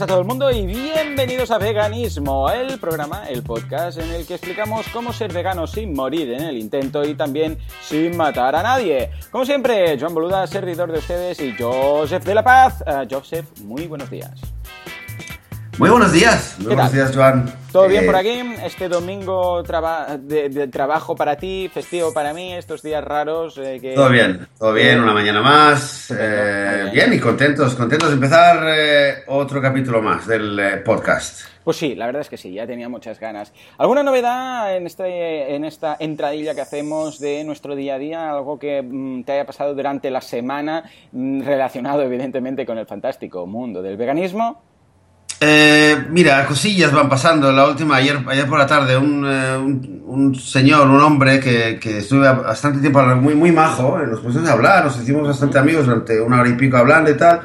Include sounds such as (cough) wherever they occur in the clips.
días a todo el mundo y bienvenidos a Veganismo, el programa, el podcast en el que explicamos cómo ser vegano sin morir en el intento y también sin matar a nadie. Como siempre, Joan Boluda, servidor de ustedes y Joseph de la Paz. Uh, Joseph, muy buenos días. Muy buenos días, muy buenos días, Joan. ¿Todo bien por aquí? Este domingo de, trabajo para ti, festivo para mí, estos días raros. Eh, que... Todo bien, todo bien, una mañana más. Eh, bien, y contentos, contentos de empezar eh, otro capítulo más del podcast. Pues sí, la verdad es que sí, ya tenía muchas ganas. ¿Alguna novedad en, este, en esta entradilla que hacemos de nuestro día a día? ¿Algo que mm, te haya pasado durante la semana mm, relacionado evidentemente con el fantástico mundo del veganismo? Eh, mira, cosillas van pasando. La última, ayer, ayer por la tarde, un, eh, un, señor, un hombre que, que, estuve bastante tiempo muy, muy majo, eh, nos pusimos a hablar, nos hicimos bastante amigos durante una hora y pico hablando y tal.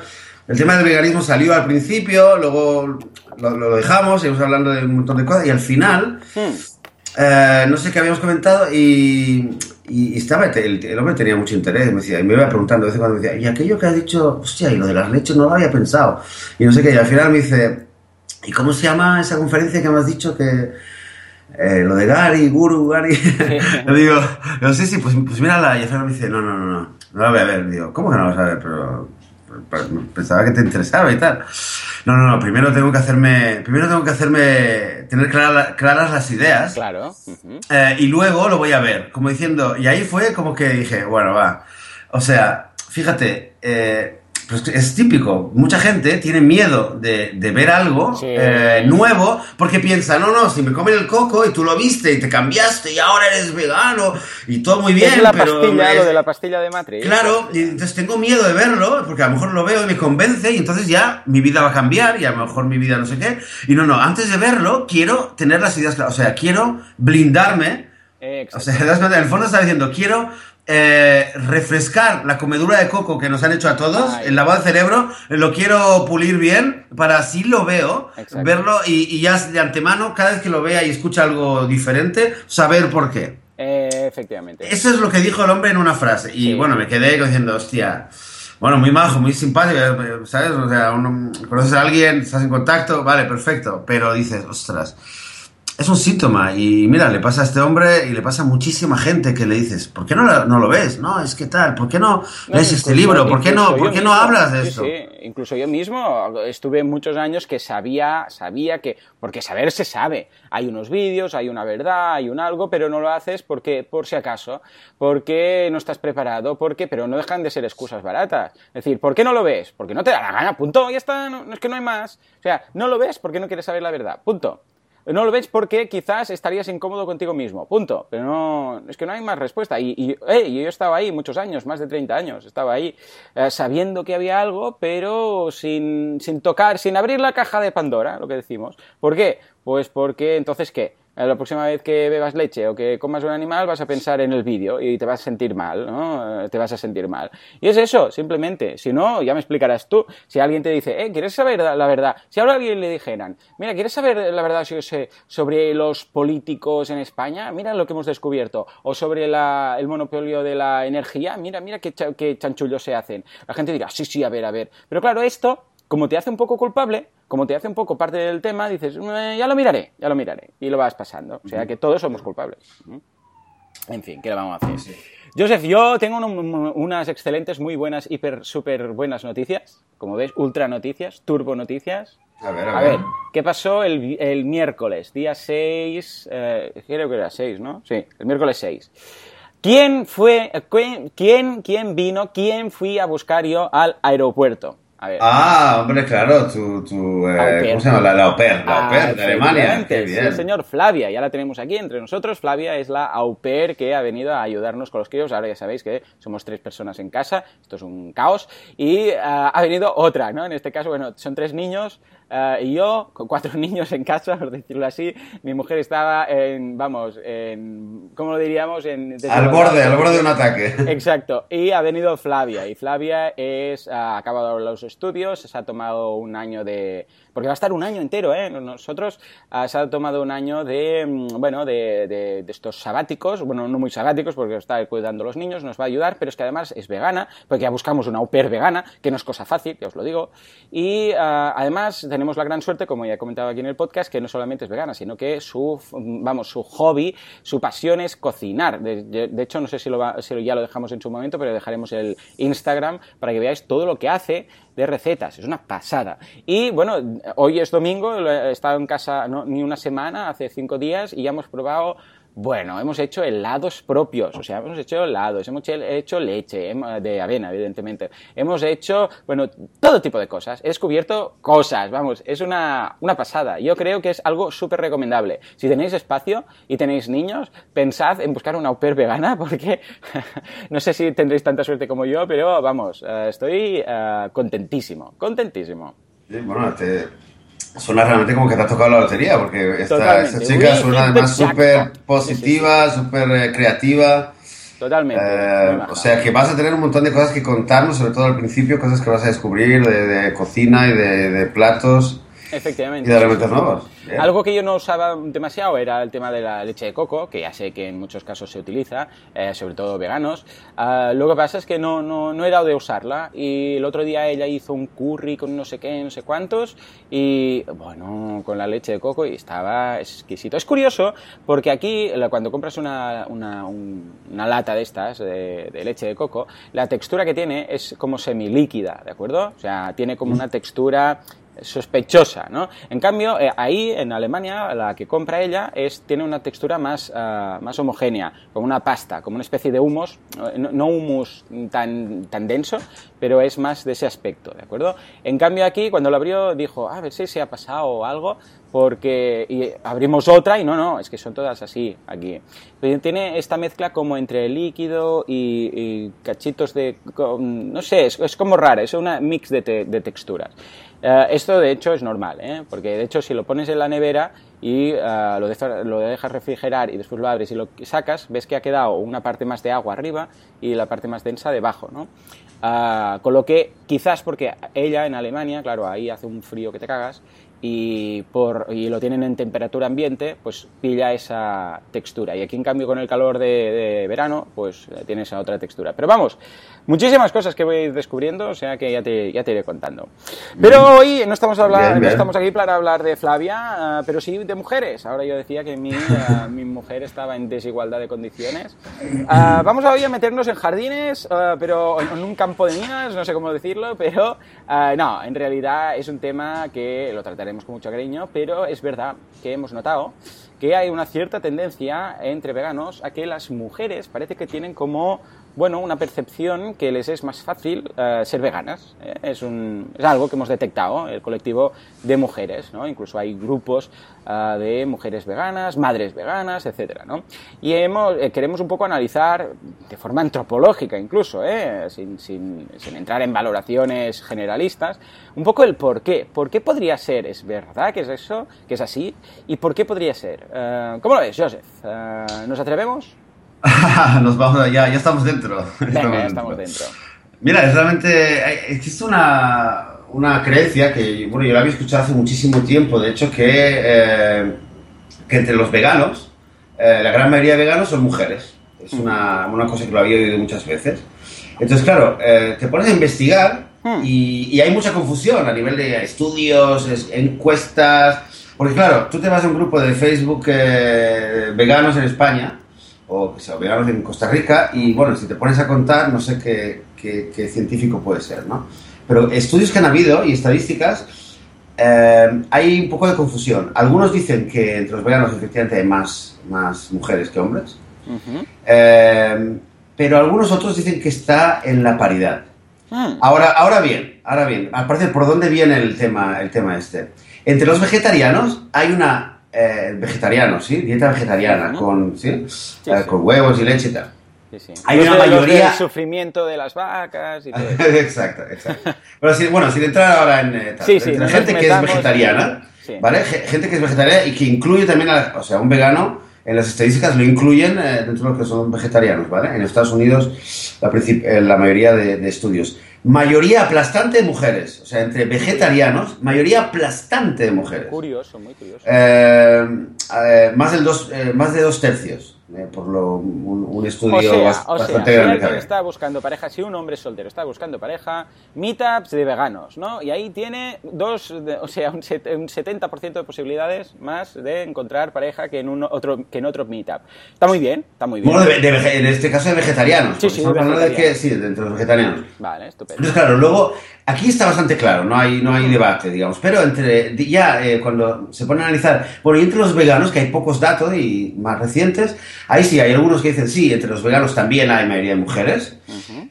El tema del veganismo salió al principio, luego lo, lo dejamos, seguimos hablando de un montón de cosas y al final, hmm. no sé qué habíamos comentado y, y estaba, el, hombre tenía mucho interés, me decía, y me iba preguntando de vez en cuando, me decía, y aquello que has dicho, hostia, y lo de las leches no lo había pensado. Y no sé qué, y al final me dice, ¿y cómo se llama esa conferencia que me has dicho que... Eh, lo de Gary, Guru, Gary. (laughs) (laughs) le digo, no sé si, pues, pues mírala. Y al final me dice, no, no, no, no, no la voy a ver. Digo, ¿cómo que no la vas a ver? Pero, pensaba que te interesaba y tal. No, no, no, primero tengo que hacerme, primero tengo que hacerme, tener claras las ideas. Claro. Eh, y luego lo voy a ver, como diciendo, y ahí fue como que dije, bueno, va. O sea, fíjate, eh, pues es típico. Mucha gente tiene miedo de, de ver algo eh, nuevo porque piensa, no, no, si me comen el coco y tú lo viste y te cambiaste y ahora eres vegano y todo muy bien. Es la pastilla, lo de la pastilla de Matrix. Claro, y entonces tengo miedo de verlo porque a lo mejor lo veo y me convence y entonces ya mi vida va a cambiar y a lo mejor mi vida no sé qué. Y no, no, antes de verlo quiero tener las ideas claras. O sea, quiero blindarme. O sea, (laughs) en el fondo está diciendo, quiero eh, refrescar la comedura de coco que nos han hecho a todos, el lavado de cerebro, lo quiero pulir bien para así lo veo, verlo y, ya de antemano, cada vez que lo vea y escucha algo diferente, saber por qué. Eh, efectivamente. Eso es lo que dijo el hombre en una frase. Y bueno, me quedé diciendo, hostia, bueno, muy majo, muy simpático, ¿sabes? O sea, conoces a alguien, estás en contacto, vale, perfecto, pero dices, ostras es un síntoma y mira, le pasa a este hombre y le pasa a muchísima gente que le dices, ¿por qué no, lo, no lo ves? No, es que tal, ¿por qué no, lees este libro? ¿Por qué no, ¿por qué no hablas de esto? Sí, incluso yo mismo estuve muchos años que sabía, sabía que, porque saber se sabe, hay unos vídeos, hay una verdad, hay un algo, pero no lo haces porque, por si acaso, porque no estás preparado, porque, pero no dejan de ser excusas baratas. Es decir, ¿por qué no lo ves? Porque no te da la gana, punto, ya está, no, es que no hay más. O sea, no lo ves porque no quieres saber la verdad, punto no lo ves porque quizás estarías incómodo contigo mismo, punto. Pero no, es que no hay más respuesta. Y, y yo estaba ahí muchos años, más de 30 años, estaba ahí eh, sabiendo que había algo, pero sin, sin tocar, sin abrir la caja de Pandora, lo que decimos. ¿Por qué? Pues porque entonces, ¿qué? La próxima vez que bebas leche o que comas un animal vas a pensar en el vídeo y te vas a sentir mal, ¿no? Eh, te vas a sentir mal. Y es eso, simplemente. Si no, ya me explicarás tú. Si alguien te dice, eh, ¿quieres saber la verdad? Si ahora alguien le dijeran, mira, ¿quieres saber la verdad sobre los políticos en España? Mira lo que hemos descubierto. O sobre el monopolio de la energía, mira, mira qué, qué chanchullos se hacen. La gente dirá, sí, sí, a ver, a ver. Pero claro, esto como te hace un poco culpable, como te hace un poco parte del tema, dices, eh, ya lo miraré, ya lo miraré, y lo vas pasando. O sea que todos somos culpables. En fin, ¿qué le vamos a hacer? Joseph, yo tengo unas excelentes, muy buenas, hiper, súper buenas noticias. Como ves, ultra noticias, turbo noticias. A ver, a, ver. ¿qué pasó el, miércoles, día 6? Eh, creo que era 6, ¿no? Sí, el miércoles 6. ¿Quién fue, quién, quién vino, quién fui a buscar yo al aeropuerto? Ah, hombre, claro, tu, tu eh, ¿cómo se llama? La, la au pair, la au pair de Alemania. Sí, señor, Flavia, ya la tenemos aquí entre nosotros. Flavia es la au pair que ha venido a ayudarnos con los críos. Ahora ya sabéis que somos tres personas en casa, esto es un caos. Y ah, ha venido otra, ¿no? En este caso, bueno, son tres niños, eh, y yo, con cuatro (laughs) niños en casa, por decirlo así, mi mujer estaba en, vamos, en, ¿cómo lo diríamos? En, al borde, al borde de un ataque. (laughs) Exacto. Y ha venido Flavia. Y Flavia es, ha acabado los estudios, se ha tomado un año de, porque va a estar un año entero, ¿eh? Nosotros uh, se ha tomado un año de, mm, bueno, de, de, estos sabáticos, bueno, no muy sabáticos porque está cuidando a los niños, nos va a ayudar, pero es que además es vegana, porque ya buscamos una au pair vegana, que no es cosa fácil, que os lo digo, y uh, además tenemos la gran suerte, como ya he comentado aquí en el podcast, que no solamente es vegana, sino que su, vamos, su hobby, su pasión es cocinar. De, hecho, no sé si, lo si ya lo dejamos en su momento, pero dejaremos el Instagram para que veáis todo lo que hace de recetas. Es una pasada. Y bueno, hoy es domingo, he estado en casa ni una semana, hace cinco días, y ya hemos probado bueno, hemos hecho helados propios, o sea, hemos hecho helados, hemos hecho leche de avena, evidentemente. Hemos hecho, bueno, todo tipo de cosas. He descubierto cosas, vamos, es una, una pasada. Yo creo que es algo súper recomendable. Si tenéis espacio y tenéis niños, pensad en buscar una au pair vegana, (laughs) porque (laughs) no sé si tendréis tanta suerte como yo, pero vamos, eh, estoy eh, contentísimo, contentísimo. bueno, te, Suena realmente como que te ha tocado la lotería, porque esta, chica suena además súper positiva, súper eh, creativa. Totalmente. Eh, o sea que vas a tener un montón de cosas que contarnos, sobre todo al principio, cosas que vas a descubrir de, cocina y de, de platos. Efectivamente. Y de elementos nuevos. Algo que yo no usaba demasiado era el tema de la leche de coco, que ya sé que en muchos casos se utiliza, eh, sobre todo veganos. Uh, lo que pasa es que no, no, no, he dado de usarla y el otro día ella hizo un curry con no sé qué, no sé cuántos y bueno, con la leche de coco y estaba exquisito. Es curioso porque aquí cuando compras una, una, una lata de estas de, de, leche de coco, la textura que tiene es como semilíquida, ¿de acuerdo? O sea, tiene como una textura sospechosa, ¿no? En cambio, eh, ahí en Alemania, la que compra ella es, tiene una textura más, uh, más homogénea, como una pasta, como una especie de humus, eh, no, humus tan, tan denso, pero es más de ese aspecto, ¿de acuerdo? En cambio aquí, cuando lo abrió, dijo, ah, a ver si se ha pasado algo, porque y abrimos otra y no, no, es que son todas así aquí. Tiene esta mezcla como entre líquido y, y cachitos de, no sé, es, es, como rara, es una mix de, te, de texturas. Uh, esto de hecho es normal, ¿eh? porque de hecho si lo pones en la nevera y uh, lo, deja, lo, dejas refrigerar y después lo abres y lo sacas, ves que ha quedado una parte más de agua arriba y la parte más densa debajo, ¿no? Uh, con lo que quizás porque ella en Alemania, claro, ahí hace un frío que te cagas, y, por, y lo tienen en temperatura ambiente, pues pilla esa textura. Y aquí, en cambio, con el calor de, de verano, pues eh, tiene esa otra textura. Pero vamos, muchísimas cosas que voy a ir descubriendo, o sea que ya te, ya te iré contando. Pero hoy no estamos, hablar, bien, bien. no estamos aquí para hablar de Flavia, uh, pero sí de mujeres. Ahora yo decía que mi, uh, mi mujer estaba en desigualdad de condiciones. Uh, vamos hoy a meternos en jardines, pero en, en, un campo de minas, no sé cómo decirlo, pero no, en realidad es un tema que lo trataremos con mucho cariño, pero es verdad que hemos notado que hay una cierta tendencia entre veganos a que las mujeres parece que tienen como bueno, una percepción que les es más fácil uh, ser veganas. ¿eh? Es, un, es, algo que hemos detectado, el colectivo de mujeres, ¿no? Incluso hay grupos uh, de mujeres veganas, madres veganas, etc. ¿no? Y hemos, eh, queremos un poco analizar de forma antropológica incluso, ¿eh? sin, sin, sin, entrar en valoraciones generalistas, un poco el por qué. ¿Por qué podría ser? ¿Es verdad que es eso? ¿Que es así? ¿Y por qué podría ser? ¿Cómo lo ves, Joseph? ¿Nos atrevemos? (laughs) Nos vamos, ya, ya estamos dentro. (laughs) Venga, estamos, ya estamos dentro. Mira, es realmente existe una, una creencia que, bueno, yo la había escuchado hace muchísimo tiempo, de hecho, que, eh, que entre los veganos, eh, la gran mayoría de veganos son mujeres. Es una, una, cosa que lo había oído muchas veces. Entonces, claro, eh, te pones a investigar hmm. y, y, hay mucha confusión a nivel de estudios, encuestas. Porque, claro, tú te vas a un grupo de Facebook eh, veganos en España o que sea veganos en Costa Rica y bueno, si te pones a contar, no sé qué, qué, qué científico puede ser, ¿no? Pero estudios que han habido y estadísticas, eh, hay un poco de confusión. Algunos dicen que entre los veganos efectivamente hay más, más mujeres que hombres, uh -huh. eh, pero algunos otros dicen que está en la paridad. Uh ahora, ahora bien, ahora bien, al parecer, ¿por dónde viene el tema, el tema este? Entre los vegetarianos hay una eh, vegetariano, ¿sí? Dieta vegetariana, con, ¿sí? Sí, eh, con huevos y leche y tal. Hay una mayoría... El sufrimiento de las vacas y todo (laughs) exacto, exacto. Pero si, bueno, sin entrar ahora en... Eh, tal, entre gente que es vegetariana, ¿vale? Gente que es vegetariana y que incluye también, a, o sea, un vegano, en las estadísticas lo incluyen eh, dentro de los que son vegetarianos, ¿vale? En Estados Unidos, la, la mayoría de, de estudios. Mayoría aplastante de mujeres, o sea, entre vegetarianos, mayoría aplastante de mujeres. Curioso, muy curioso. Eh, eh, más, del dos, eh, más de dos tercios. Eh, por lo, un, un estudio O sea, bast- o sea, bastante si grande. hay. está buscando pareja, si un hombre soltero está buscando pareja, meetups de veganos, ¿no? Y ahí tiene dos, o sea, un, set- un 70% de posibilidades más de encontrar pareja que en, un otro, que en otro meetup. Está muy bien, está muy bien. Bueno, de- de en este caso de vegetarianos. Sí, sí, estamos de que vegetarianos. sí, de entre los vegetarianos. Vale, estupendo. Entonces, claro, luego, aquí está bastante claro, no hay, no hay debate, digamos, pero entre, ya eh, cuando se pone a analizar, bueno, y entre los veganos, que hay pocos datos y más recientes, ahí sí, hay algunos que dicen, sí, entre los veganos también hay mayoría de mujeres,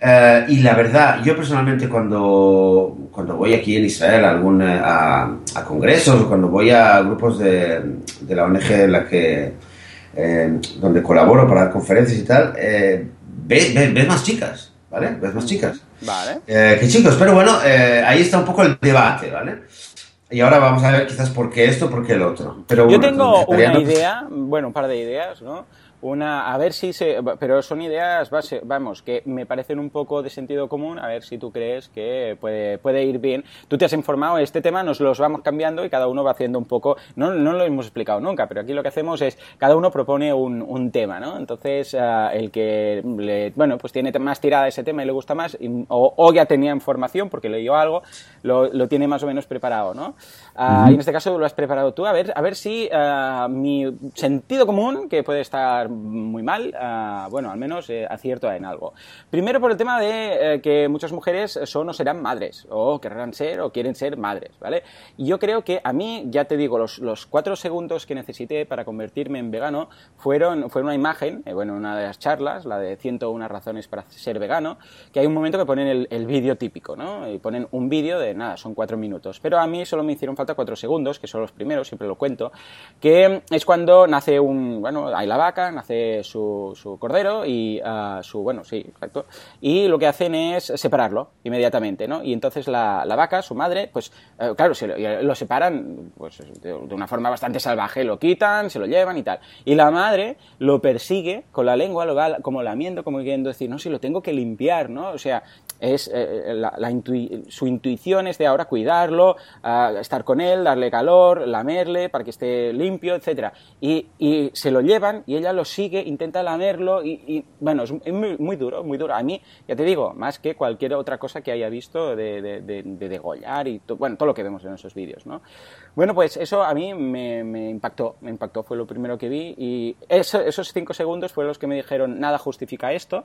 Eh, y la verdad, yo personalmente cuando, cuando voy aquí en Israel a, algún, eh, a, a congresos o cuando voy a grupos de, de la ONG en la que, eh, donde colaboro para conferencias y tal, eh, ves, ves- ves más chicas, ¿vale? Ves más chicas. Vale. Eh, que chicos, pero bueno, eh, ahí está un poco el debate, ¿vale? Y ahora vamos a ver quizás por qué esto, por qué el otro. Pero Yo tengo una vegetarianos- idea, bueno, un par de ideas, ¿no? Una, a ver si se. Pero son ideas, base- vamos, que me parecen un poco de sentido común, a ver si tú crees que puede, puede ir bien. Tú te has informado, este tema nos los vamos cambiando y cada uno va haciendo un poco. No, no lo hemos explicado nunca, pero aquí lo que hacemos es. Cada uno propone un, un tema, ¿no? Entonces, ah, el que, le, bueno, pues tiene más tirada ese tema y le gusta más, y- o, o ya tenía información porque leyó algo, lo, lo tiene más o menos preparado, ¿no? Ah, Y en este caso lo has preparado tú, a ver, a ver si ah, mi sentido común, que puede estar muy mal, ah, bueno, al menos eh, acierto en algo. Primero por el tema de eh, que muchas mujeres son o serán madres, o querrán ser o quieren ser madres, ¿vale? Y yo creo que a mí, ya te digo, los, los cuatro segundos que necesité para convertirme en vegano fueron, fue una imagen, eh, bueno, una de las charlas, la de 101 razones para ser vegano, que hay un momento que ponen el, el vídeo típico, ¿no? Y ponen un vídeo de nada, son cuatro minutos. Pero a mí solo me hicieron falta cuatro segundos, que son los primeros, siempre lo cuento, que es cuando nace un, bueno, hay la vaca, nace su, su cordero y ah, su, bueno, sí, exacto, y lo que hacen es separarlo inmediatamente, ¿no? Y entonces la, la vaca, su madre, pues, eh, claro, se lo, lo separan pues, de, de una forma bastante salvaje, lo quitan, se lo llevan y tal. Y la madre lo persigue con la lengua, lo va como lamiendo, como queriendo decir, no, si lo tengo que limpiar, ¿no? O sea, es eh, la- la su intuición es de ahora cuidarlo, ah, estar con él, darle calor, lamerle para que esté limpio, etcétera. Y, se lo llevan y ella lo sigue, intenta lamerlo y, bueno, es, muy, duro, muy duro. A mí, ya te digo, más que cualquier otra cosa que haya visto de, de, de- de degollar y to- bueno, todo lo que vemos en esos vídeos, ¿no? Bueno, pues eso a mí me, impactó, impactó, fue lo primero que vi y eso- esos cinco segundos fueron los que me dijeron, nada justifica esto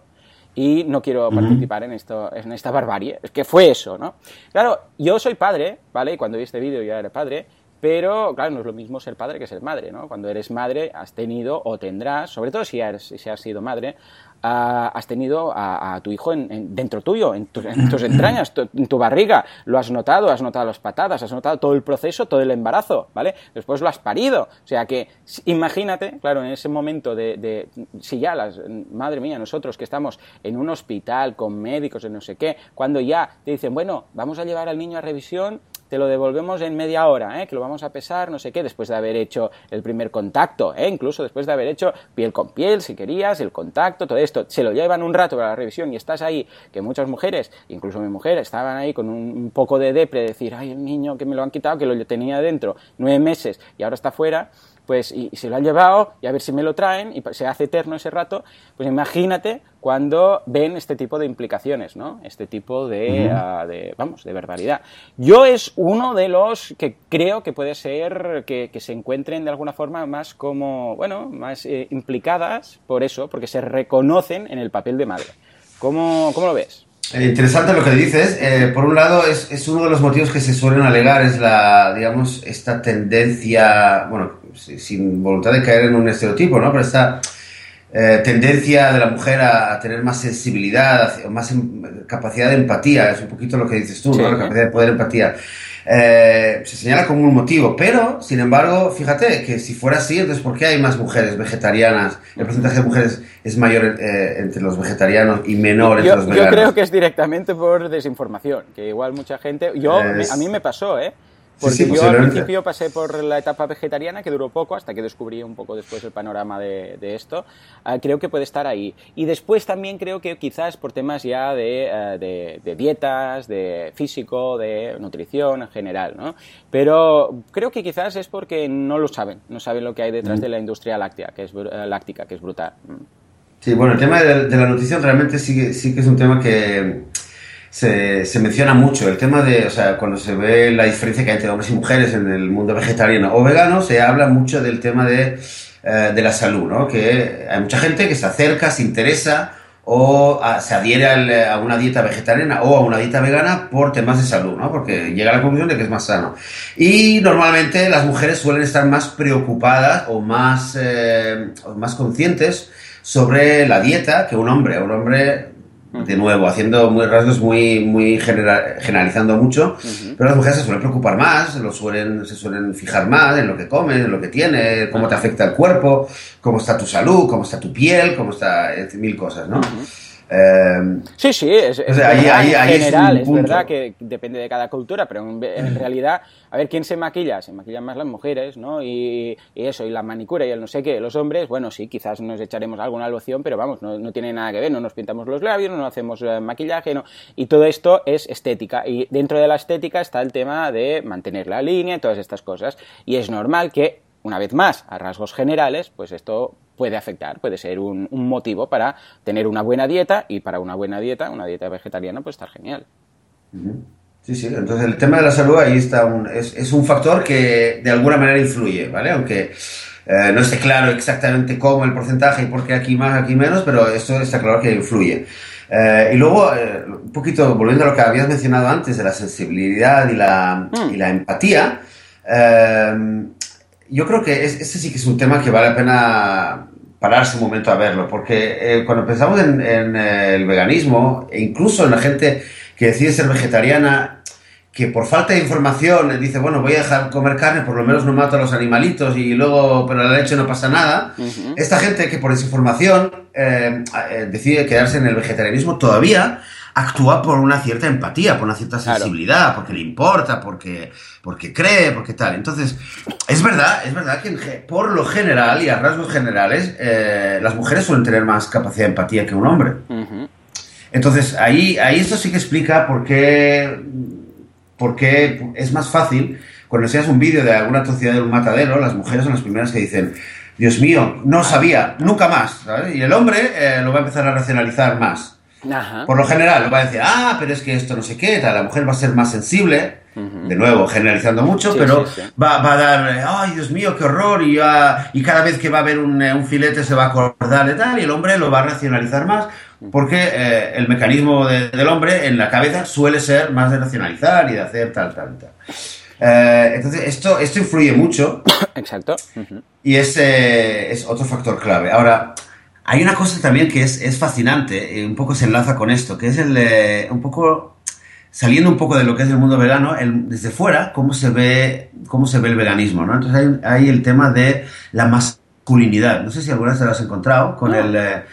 y no quiero participar en esto en esta barbarie. Es que fue eso, ¿no? Claro, yo soy padre, ¿vale? Y cuando vi este vídeo ya era padre, pero claro, no es lo mismo ser padre que ser madre, ¿no? Cuando eres madre has tenido o tendrás, sobre todo si, eres- si has sido madre, ah, has tenido a, tu hijo en- en- dentro tuyo, en, tu- en tus entrañas, tu- en tu barriga, lo has notado, has notado las patadas, has notado todo el proceso, todo el embarazo, ¿vale? Después lo has parido, o sea que imagínate, claro, en ese momento de, de- si ya las, madre mía, nosotros que estamos en un hospital con médicos y no sé qué, cuando ya te dicen, bueno, vamos a llevar al niño a revisión, te lo devolvemos en media hora, ¿eh? que lo vamos a pesar, no sé qué, después de haber hecho el primer contacto, ¿eh? incluso después de haber hecho piel con piel, si querías, el contacto, todo esto, se lo llevan un rato para la revisión y estás ahí, que muchas mujeres, incluso mi mujer, estaban ahí con un, poco de depre, de decir, ay, el niño que me lo han quitado, que lo tenía dentro nueve meses y ahora está fuera, pues y, y se lo han llevado y a ver si me lo traen y se hace eterno ese rato, pues imagínate cuando ven este tipo de implicaciones, ¿no? Este tipo de, ah, de, vamos, de barbaridad. Yo es uno de los que creo que puede ser que, que se encuentren de alguna forma más como, bueno, más eh, implicadas por eso, porque se reconocen en el papel de madre. ¿Cómo, cómo lo ves? Eh, Interesante lo que dices. Eh, por un lado, es, es uno de los motivos que se suelen alegar, es la, digamos, esta tendencia, bueno, sin voluntad de caer en un estereotipo, ¿no? Pero esta eh, tendencia de la mujer a, a tener más sensibilidad, más em- capacidad de empatía, es un poquito lo que dices tú, Sí. ¿no? La capacidad de poder empatía. Eh, se señala como un motivo, pero, sin embargo, fíjate que si fuera así, entonces, ¿por qué hay más mujeres vegetarianas? El porcentaje de mujeres es mayor eh, entre los vegetarianos y menor entre Yo, los yo veganos. creo que es directamente por desinformación, que igual mucha gente... Yo, Es- a mí me pasó, ¿eh? Porque yo al principio pasé por la etapa vegetariana, que duró poco, hasta que descubrí un poco después el panorama de, esto. Ah, creo que puede estar ahí. Y después también creo que quizás por temas ya de, eh, de, dietas, de físico, de nutrición en general, ¿no? Pero creo que quizás es porque no lo saben, no saben lo que hay detrás mm. de la industria láctea, que es, eh, láctica, que es brutal. Mm. Sí, bueno, el tema de, la nutrición realmente sí, sí que es un tema que se, menciona mucho. El tema de, o sea, cuando se ve la diferencia que hay entre hombres y mujeres en el mundo vegetariano o vegano, se habla mucho del tema de, eh, de la salud, ¿no? Que hay mucha gente que se acerca, se interesa o se adhiere a una dieta vegetariana o a una dieta vegana por temas de salud, ¿no? Porque llega a la conclusión de que es más sano. Y normalmente las mujeres suelen estar más preocupadas o más, eh, más conscientes sobre la dieta que un hombre. Un hombre de nuevo, haciendo muy rasgos muy, muy generalizando mucho, pero las mujeres se suelen preocupar más, lo suelen, se suelen fijar más en lo que comes, en lo que tienes, cómo te afecta el cuerpo, cómo está tu salud, cómo está tu piel, cómo está mil cosas, ¿no? Em, sí, sí, es, general, es, verdad que depende de cada cultura, pero en, realidad, a ver, ¿quién se maquilla? Se maquillan más las mujeres, ¿no? Y, eso, y la manicura y el no sé qué, los hombres, bueno, sí, quizás nos echaremos alguna loción, pero vamos, no, tiene nada que ver, no nos pintamos los labios, no hacemos eh, maquillaje, no, y todo esto es estética, y dentro de la estética está el tema de mantener la línea y todas estas cosas, y es normal que, una vez más, a rasgos generales, pues esto puede afectar, puede ser un, motivo para tener una buena dieta y para una buena dieta, una dieta vegetariana, pues estar genial. Sí, sí, entonces el tema de la salud ahí está, un, es, un factor que de alguna manera influye, ¿vale? Aunque eh, no esté claro exactamente cómo el porcentaje y por qué aquí más, aquí menos, pero esto está claro que influye. Eh, y luego, eh, un poquito volviendo a lo que habías mencionado antes de la sensibilidad y la, mm. y la empatía, yo creo que ese sí que es un tema que vale la pena pararse un momento a verlo, porque eh, cuando pensamos en, eh, el veganismo, e incluso en la gente que decide ser vegetariana, que por falta de información dice, bueno, voy a dejar comer carne, por lo menos no mato a los animalitos y luego, pero la leche no pasa nada. Esta gente que por desinformación eh, decide quedarse en el vegetarianismo todavía actúa por una cierta empatía, por una cierta sensibilidad, porque le importa, porque, porque cree, porque tal. Entonces, es verdad, es verdad que por lo general y a rasgos generales, eh, las mujeres suelen tener más capacidad de empatía que un hombre. Entonces, ahí, ahí esto sí que explica por qué, por qué es más fácil, cuando seas un vídeo de alguna atrocidad de un matadero, las mujeres son las primeras que dicen, Dios mío, no sabía, nunca más. Y el hombre eh, lo va a empezar a racionalizar más. Por lo general, va a decir, ah, pero es que esto no sé qué, tal. la mujer va a ser más sensible, de nuevo, generalizando mucho, pero Va, va, a dar, ay, Dios mío, qué horror, y, y cada vez que va a haber un, un, filete se va a acordar de tal, y el hombre lo va a racionalizar más, porque eh, el mecanismo del hombre en la cabeza suele ser más de racionalizar y de hacer tal, tal, tal. Eh, entonces, esto, esto influye mucho. Exacto. Y es, es otro factor clave. Ahora, hay una cosa también que es, es fascinante, un poco se enlaza con esto, que es el un poco, saliendo un poco de lo que es el mundo vegano, el, desde fuera, cómo se ve, cómo se ve el veganismo, ¿no? Entonces hay, hay el tema de la masculinidad. No sé si alguna vez te lo has encontrado con el... Eh,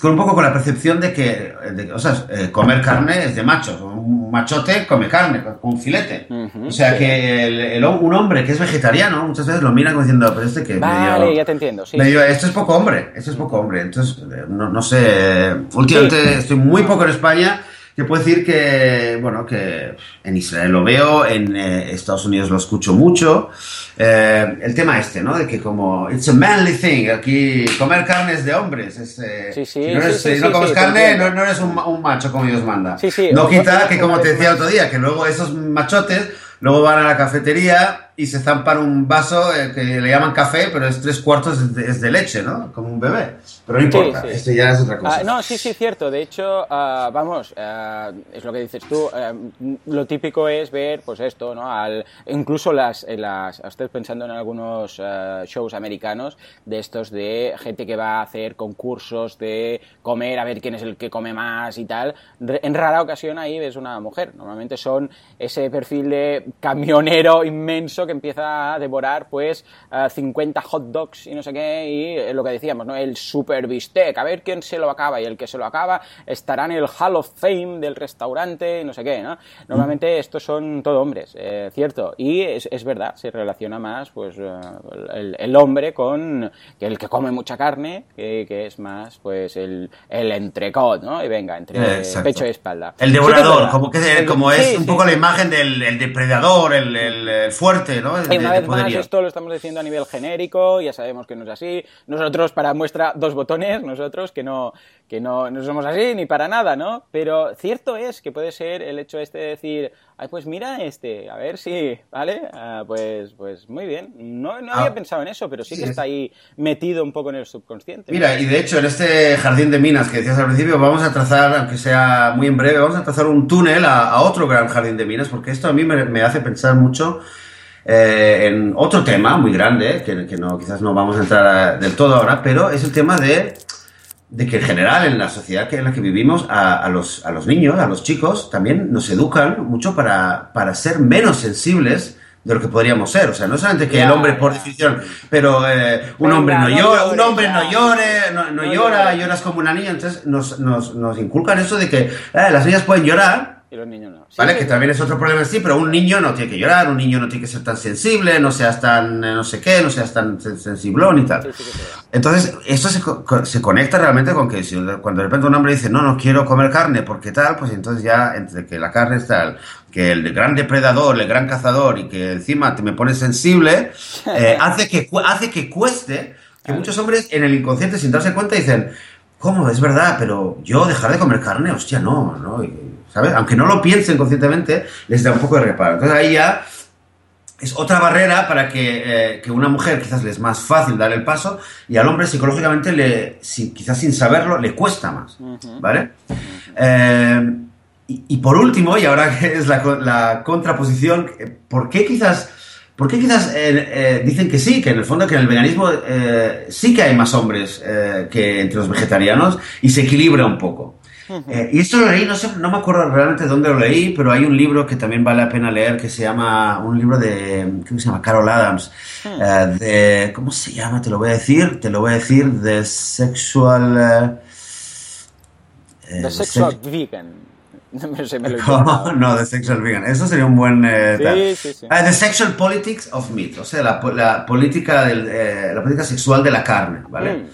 con un poco con la percepción de que, o sea, eh, comer carne es de machos. Un machote come carne, un filete. o sea que un hombre que es vegetariano muchas veces lo mira como diciendo, pero este que vale, ya te entiendo, sí. esto es poco hombre, esto es poco hombre. Entonces, eh, no, no sé, últimamente estoy muy poco en España te puedo decir que, bueno, que en Israel lo veo, en eh, Estados Unidos lo escucho mucho. Eh, el tema este, ¿no? De que como, it's a manly thing, aquí comer carne es de hombres. Es, eh, sí, sí, si no, eres, no comes carne, no, no, eres un, un, macho como Dios manda. no quita que, como te decía el otro día, que luego esos machotes luego van a la cafetería y se zampan un vaso que le llaman café, pero es tres cuartos es de leche, ¿no? Como un bebé. Pero no importa, esto ya es otra cosa. Ah, no, sí, sí, cierto. De hecho, ah, vamos, ah, es lo que dices tú. lo típico es ver, pues esto, ¿no? Al, incluso las, las, estoy pensando en algunos shows americanos de estos de gente que va a hacer concursos de comer, a ver quién es el que come más y tal. En rara ocasión ahí ves una mujer. Normalmente son ese perfil de camionero inmenso que empieza a devorar pues 50 hot dogs y no sé qué, y lo que decíamos, ¿no? El super bistec, a ver quién se lo acaba, y el que se lo acaba estará en el Hall of Fame del restaurante, y no sé qué, ¿no? Normalmente estos son todo hombres, eh, cierto, y es, es, verdad, se relaciona más pues el, el, hombre con el que come mucha carne, que, que es más pues el, el entrecot, ¿no? Y venga, entre pecho y espalda. El devorador, como, que, como es un poco la imagen del el depredador, el, el, fuerte, ¿no? y una vez más, esto lo estamos diciendo a nivel genérico, ya sabemos que no es así. Nosotros, para muestra dos botones, nosotros que no, que no, no somos así ni para nada, ¿no? Pero cierto es que puede ser el hecho este de decir, ay, pues mira este, a ver si, ¿vale? Ah, pues, pues muy bien. No, no había ah. pensado en eso, pero sí, que está ahí metido un poco en el subconsciente. Mira, y de hecho en este jardín de minas que decías al principio, vamos a trazar, aunque sea muy en breve, vamos a trazar un túnel a, otro gran jardín de minas, porque esto a mí me, me hace pensar mucho eh, en otro tema muy grande, que, que, no, quizás no vamos a entrar del todo ahora, pero es el tema de de que en general en la sociedad en la que vivimos a, los, a los niños, a los chicos, también nos educan mucho para, para ser menos sensibles de lo que podríamos ser. O sea, no solamente que el hombre por definición, pero eh, un hombre no llora, un hombre no llore, no, llora, lloras como una niña. Entonces nos, nos, nos inculcan eso de que eh, las niñas pueden llorar, y los niños no. vale, que también es otro problema sí, pero un niño no tiene que llorar, un niño no tiene que ser tan sensible, no seas tan eh, no sé qué, no seas tan sensiblón y tal. Entonces, esto se, se, conecta realmente con que si, cuando de repente un hombre dice, no, no quiero comer carne porque tal, pues entonces ya entre que la carne es tal, que el gran depredador, el gran cazador y que encima te me pone sensible, eh, (laughs) hace, que, hace que cueste que muchos hombres en el inconsciente sin darse cuenta dicen, ¿cómo? Es verdad, pero yo dejar de comer carne, hostia, no, no. ¿sabes? Aunque no lo piensen conscientemente, les da un poco de reparo. Entonces ahí ya es otra barrera para que, eh, que, una mujer quizás le es más fácil dar el paso y al hombre psicológicamente, le, si, quizás sin saberlo, le cuesta más, ¿vale? Eh, y, por último, y ahora que (laughs) es la, la contraposición, ¿por qué quizás... ¿Por qué quizás eh, dicen que sí, que en el fondo que en el veganismo sí que hay más hombres que entre los vegetarianos y se equilibra un poco? Eh, y esto lo leí, no, sé, no me acuerdo realmente dónde lo leí, pero hay un libro que también vale la pena leer que se llama, un libro de, ¿cómo se llama? Carol Adams. Eh, de, ¿Cómo se llama? Te lo voy a decir, te lo voy a decir, de Sexual... Eh, the Sexual Vegan. (laughs) (laughs) No, no, The Sexual Vegan. Eso sería un buen... sí, sí, sí. Ah, the Sexual Politics of Meat, o sea, la, la política, del, la política sexual de la carne, ¿vale? Hmm.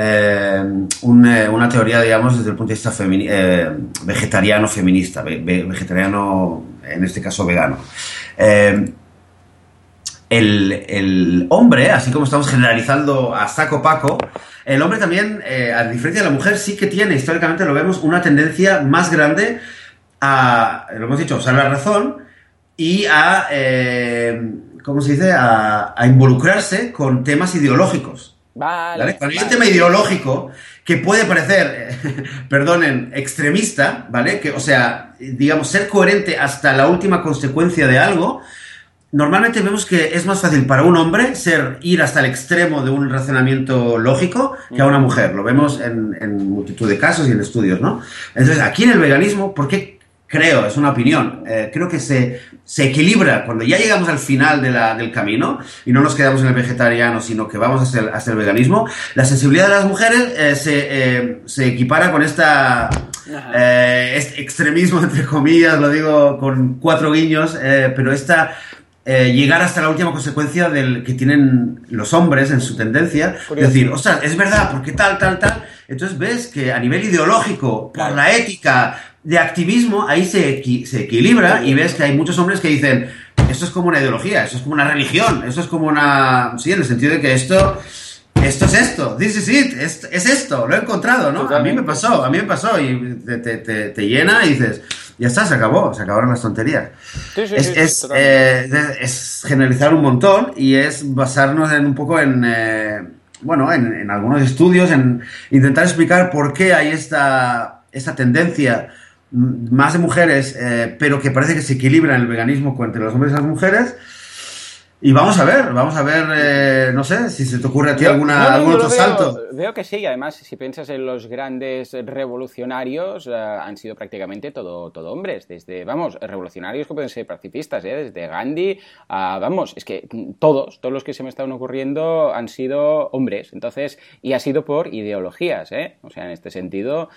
Eh, eh, una teoría, digamos, desde el punto de vista eh, vegetariano feminista, vegetariano, en este caso vegano. El, hombre, así como estamos generalizando a saco paco, el hombre también, a diferencia de la mujer, sí que tiene, históricamente lo vemos, una tendencia más grande a, lo hemos dicho, a usar la razón y a, ¿cómo se dice?, a involucrarse con temas ideológicos. Vale, Cuando hay un tema ideológico que puede parecer, (laughs) perdonen, extremista, ¿vale? Que, o sea, digamos, ser coherente hasta la última consecuencia de algo, normalmente vemos que es más fácil para un hombre ser ir hasta el extremo de un razonamiento lógico que a una mujer. Lo vemos en, en multitud de casos y en estudios, ¿no? Entonces, aquí en el veganismo, ¿por qué creo, es una opinión, eh, creo que se, se, equilibra. Cuando ya llegamos al final de la, del camino y no nos quedamos en el vegetariano, sino que vamos hacia el, hacia el veganismo, la sensibilidad de las mujeres eh, se, eh, se, equipara con esta, este extremismo, entre comillas, lo digo con cuatro guiños, pero esta... llegar hasta la última consecuencia del que tienen los hombres en su tendencia, es decir, ostras, es verdad, porque tal, tal, tal. Entonces ves que a nivel ideológico, por la ética, de activismo, ahí se, se equilibra y ves que hay muchos hombres que dicen, esto es como una ideología, esto es como una religión, esto es como una... Sí, en el sentido de que esto... Esto es esto, this is it, es, es esto, lo he encontrado, ¿no? A mí me pasó, a mí me pasó y te, te, te, llena y dices, ya está, se acabó, se acabaron las tonterías. es, es, eh, es, generalizar un montón y es basarnos en un poco en, eh, bueno, en, en, algunos estudios, en intentar explicar por qué hay esta, esta tendencia más de mujeres, eh, pero que parece que se equilibra en el veganismo entre los hombres y las mujeres. Y vamos a ver, vamos a ver, eh, no sé, si se te ocurre a ti alguna, algún otro salto. Veo que sí, además, si piensas en los grandes revolucionarios, eh, han sido prácticamente todo, todo hombres, desde, vamos, revolucionarios que pueden ser pacifistas, ¿eh? desde Gandhi a, vamos, es que todos, todos los que se me están ocurriendo han sido hombres, entonces, y ha sido por ideologías, ¿eh? O sea, en este sentido,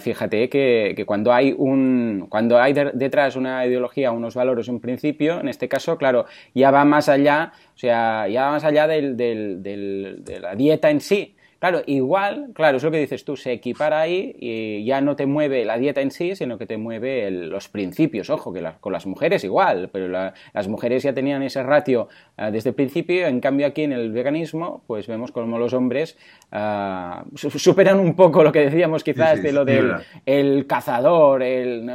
fíjate que, cuando hay un cuando hay detrás una ideología, unos valores, un principio, en este caso, claro, ya va más allá, o sea, ya va más allá del, de la dieta en sí, Claro, igual, claro, es lo que dices tú, se equipara ahí y ya no te mueve la dieta en sí, sino que te mueve los principios. Ojo, que con las mujeres igual, pero las mujeres ya tenían ese ratio ah, desde el principio, en cambio aquí en el veganismo, pues vemos como los hombres ah, superan un poco lo que decíamos quizás de lo del el cazador, el,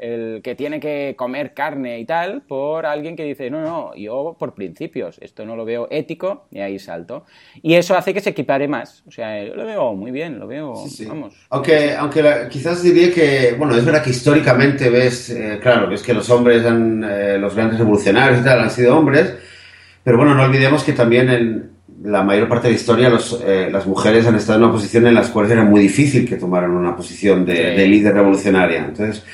el, que tiene que comer carne y tal, por alguien que dice, no, no, yo por principios, esto no lo veo ético y ahí salto. Y eso hace que se equipare más. O sea, yo lo veo muy bien, lo veo, vamos. Aunque, aunque quizás diría que, bueno, es verdad que históricamente ves, eh, claro, ves que los hombres, han, eh, los grandes revolucionarios y tal, han sido hombres, pero bueno, no olvidemos que también en la mayor parte de la historia los, eh, las mujeres han estado en una posición en las cuales era muy difícil que tomaran una posición de, de líder revolucionaria. Entonces,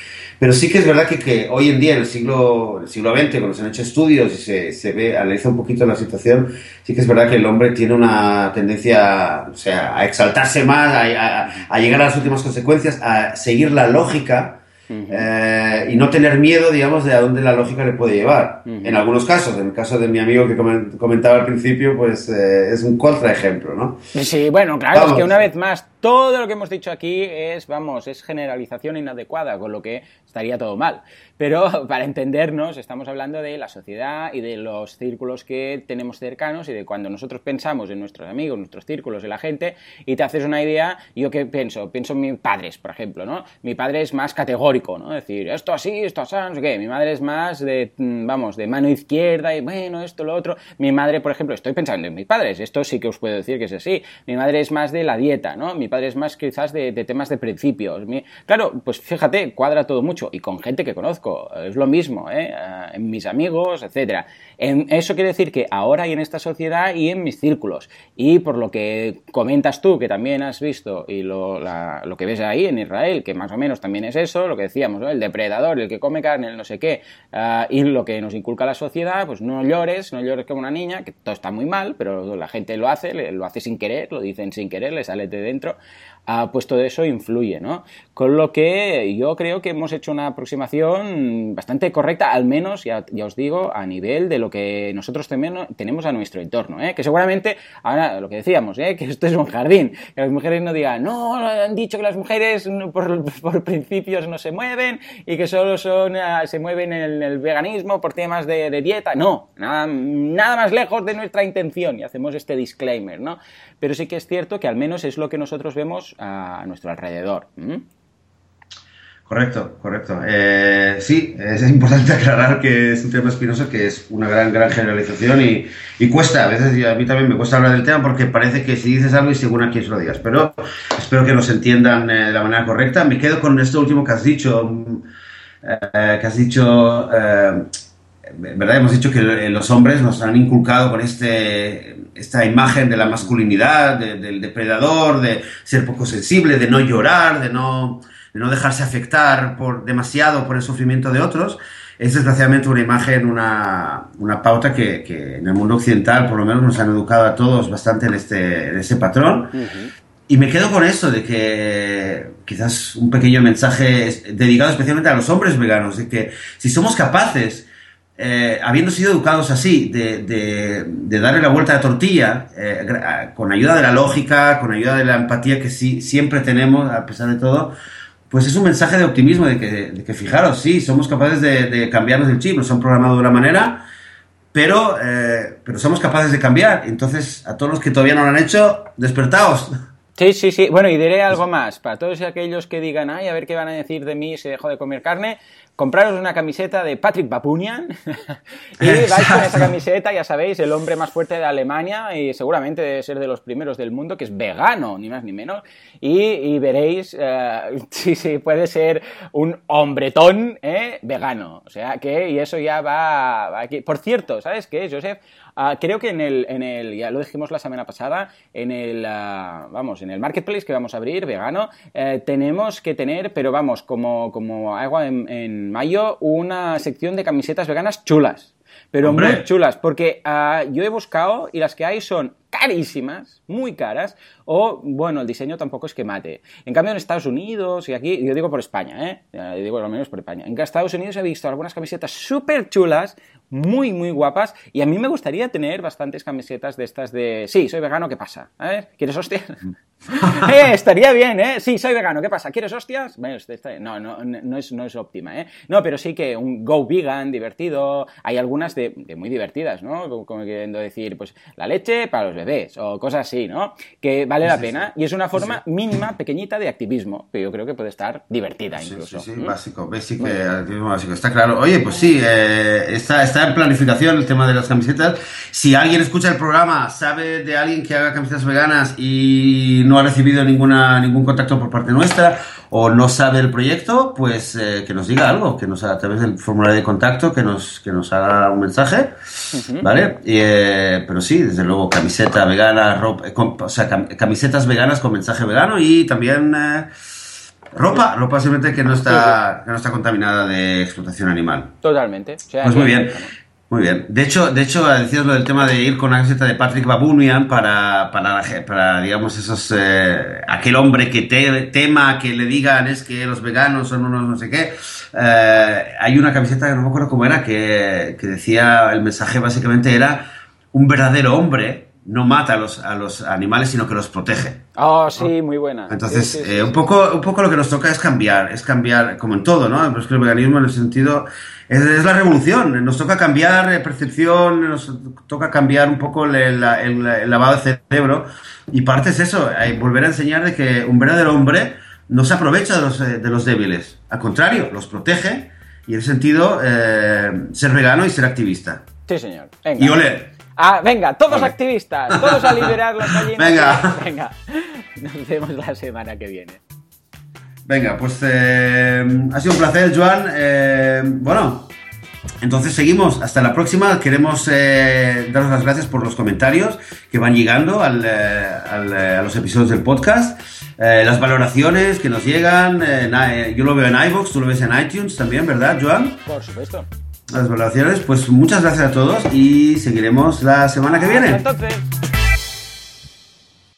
pero sí que es verdad que, que hoy en día, en el siglo, el siglo XX, cuando se han hecho estudios y se, se ve, analiza un poquito la situación, sí que es verdad que el hombre tiene una tendencia o sea, a exaltarse más, a, a, llegar a las últimas consecuencias, a seguir la lógica. Eh, y no tener miedo, digamos, de a dónde la lógica le puede llevar. En algunos casos, en el caso de mi amigo que comentaba al principio, pues eh, es un contraejemplo, ¿no? Sí, bueno, claro, es que una vez más, todo lo que hemos dicho aquí es, vamos, es generalización inadecuada, con lo que estaría todo mal. Pero (laughs) para entendernos, estamos hablando de la sociedad y de los círculos que tenemos cercanos y de cuando nosotros pensamos en nuestros amigos, nuestros círculos, de la gente, y te haces una idea, yo qué pienso, pienso en mis padres, por ejemplo, ¿no? Mi padre es más categórico, ¿no? Es decir, esto así, esto así, no sé qué. Mi madre es más de, mm, vamos, de mano izquierda y bueno, esto, lo otro. Mi madre, por ejemplo, estoy pensando en mis padres, esto sí que os puedo decir que es así. Mi madre es más de la dieta, ¿no? Es más quizás de, temas de principios. claro, pues fíjate, cuadra todo mucho y con gente que conozco. Es lo mismo, ¿eh? Ah, mis amigos, etcétera. Eso quiere decir que ahora y en esta sociedad y en mis círculos. Y por lo que comentas tú, que también has visto, y lo, lo que ves ahí en Israel, que más o menos también es eso, lo que decíamos, el depredador, el que come carne, el no sé qué, ah, y lo que nos inculca la sociedad, pues no llores, no llores como una niña, que todo está muy mal, pero la gente lo hace, lo hace sin querer, lo dicen sin querer, le sale de dentro ha puesto de eso influye, ¿no? Con lo que yo creo que hemos hecho una aproximación bastante correcta, al menos, ya, os digo, a nivel de lo que nosotros tenemos a nuestro entorno, ¿eh? Que seguramente, ahora lo que decíamos, ¿eh? Que esto es un jardín, que las mujeres no digan, no, han dicho que las mujeres por, principios no se mueven y que solo son, ah, se mueven en el veganismo por temas de, dieta, no, nada, nada más lejos de nuestra intención y hacemos este disclaimer, ¿no? Pero sí que es cierto que al menos es lo que nosotros vemos a nuestro alrededor. Correcto, correcto. Eh, sí, es importante (laughs) aclarar que es un tema espinoso, que es una gran, gran generalización y, cuesta, a veces a mí también me cuesta hablar del tema porque parece que si dices algo y según a quién se lo digas, pero espero que nos entiendan eh, de la manera correcta. Me quedo con esto último que has dicho, eh, que has dicho ¿verdad? Hemos dicho que los hombres nos han inculcado con este, esta imagen de la masculinidad, del depredador, de ser poco sensible, de no llorar, de no, no dejarse afectar por, demasiado por el sufrimiento de otros. Es desgraciadamente una imagen, una, una pauta que, que, en el mundo occidental por lo menos nos han educado a todos bastante en este, en ese patrón. Y me quedo con eso, de que quizás un pequeño mensaje dedicado especialmente a los hombres veganos, de que si somos capaces eh, habiendo sido educados así, de, darle la vuelta a la tortilla, eh, con ayuda de la lógica, con ayuda de la empatía que sí, siempre tenemos, a pesar de todo, pues es un mensaje de optimismo, de que, fijaros, sí, somos capaces de, cambiarnos el chip, nos han programado de una manera, pero, eh, pero somos capaces de cambiar. Entonces, a todos los que todavía no lo han hecho, despertaos. Sí, sí, sí. Bueno, y diré algo más. Para todos aquellos que digan, ay, a ver qué van a decir de mí si dejo de comer carne, compraros una camiseta de Patrick Babunian (laughs) y vais con esa camiseta, ya sabéis, el hombre más fuerte de Alemania y seguramente debe ser de los primeros del mundo, que es vegano, ni más ni menos, y, veréis uh, si, si, puede ser un hombretón ¿eh? vegano. O sea que, y eso ya va, va aquí. Por cierto, ¿sabes qué, Joseph? Uh, creo que en el, en el, ya lo dijimos la semana pasada, en el, uh, vamos, en el marketplace que vamos a abrir, vegano, eh, tenemos que tener, pero vamos, como, como agua en, en mayo, una sección de camisetas veganas chulas. Pero muy chulas, porque uh, yo he buscado y las que hay son carísimas, muy caras, o bueno, el diseño tampoco es que mate. En cambio, en Estados Unidos y aquí, yo digo por España, ¿eh? Yo digo al menos por España. En Estados Unidos he visto algunas camisetas súper chulas, muy, muy guapas, y a mí me gustaría tener bastantes camisetas de estas de, sí, soy vegano, ¿qué pasa? ¿Quieres hostias? (laughs) eh, estaría bien, ¿eh? Sí, soy vegano, ¿qué pasa? ¿Quieres hostias? Bueno, no, no, no, es, no es óptima, ¿eh? No, pero sí que un Go Vegan divertido, hay algunas de, de muy divertidas, ¿no? Como, como queriendo decir, pues la leche para los bebés o cosas así, ¿no? Que vale la pena y es una forma mínima, pequeñita de activismo, que yo creo que puede estar divertida incluso. Sí, sí, básico, básico, activismo básico, está claro. Oye, pues sí, eh, está, está en planificación el tema de las camisetas. Si alguien escucha el programa, sabe de alguien que haga camisetas veganas y no ha recibido ninguna, ningún contacto por parte nuestra o no sabe el proyecto, pues eh, que nos diga algo, que nos a través del formulario de contacto, que nos, que nos haga un mensaje, ¿vale? Eh, pero sí, desde luego, camiseta vegana, ropa, eh, o sea, camisetas veganas con mensaje vegano y también ropa, ropa simplemente que no está, que no está contaminada de explotación animal. Totalmente. pues muy bien. Muy bien. De hecho, de hecho, decías lo del tema de ir con la camiseta de Patrick Babunian para, para, para digamos, esos, eh, aquel hombre que tema que le digan es que los veganos son unos no sé qué. Eh, hay una camiseta que no me acuerdo cómo era, que, que decía, el mensaje básicamente era un verdadero hombre no mata a los, a los animales, sino que los protege. Oh, sí, muy buena. Entonces, eh, un, poco, un poco lo que nos toca es cambiar, es cambiar, como en todo, ¿no? Pero es que el veganismo en el sentido es, la revolución, nos toca cambiar eh, percepción, nos toca cambiar un poco el, lavado de cerebro y parte es eso, volver a enseñar de que un verdadero hombre no se aprovecha de los, eh, de los débiles, al contrario, los protege y en ese sentido eh, ser vegano y ser activista. Sí, señor. Y oler. Ah, venga, todos activistas, todos a liberar las gallinas. Venga. Venga, nos vemos la semana que viene. Venga, pues eh, ha sido un placer, Joan. Eh, bueno, entonces seguimos. Hasta la próxima. Queremos eh, daros las gracias por los comentarios que van llegando al, a los episodios del podcast. las valoraciones que nos llegan. yo lo veo en iVoox, tú lo ves en iTunes también, ¿verdad, Joan? Por supuesto. Las valoraciones. Pues muchas gracias a todos y seguiremos la semana que viene. entonces.